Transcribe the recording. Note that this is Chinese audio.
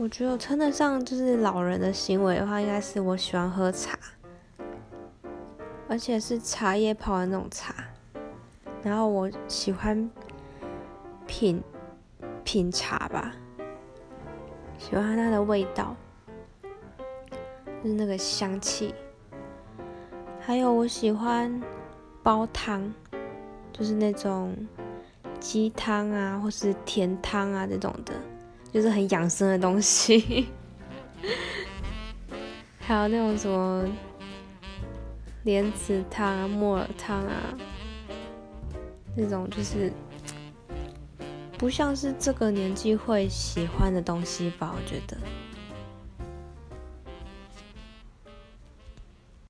我觉得我称得上就是老人的行为的话，应该是我喜欢喝茶，而且是茶叶泡的那种茶。然后我喜欢品品茶吧，喜欢它的味道，就是那个香气。还有我喜欢煲汤，就是那种鸡汤啊，或是甜汤啊这种的，就是很养生的东西。还有那种什么莲子汤啊、木耳汤啊，那种就是不像是这个年纪会喜欢的东西吧？我觉得。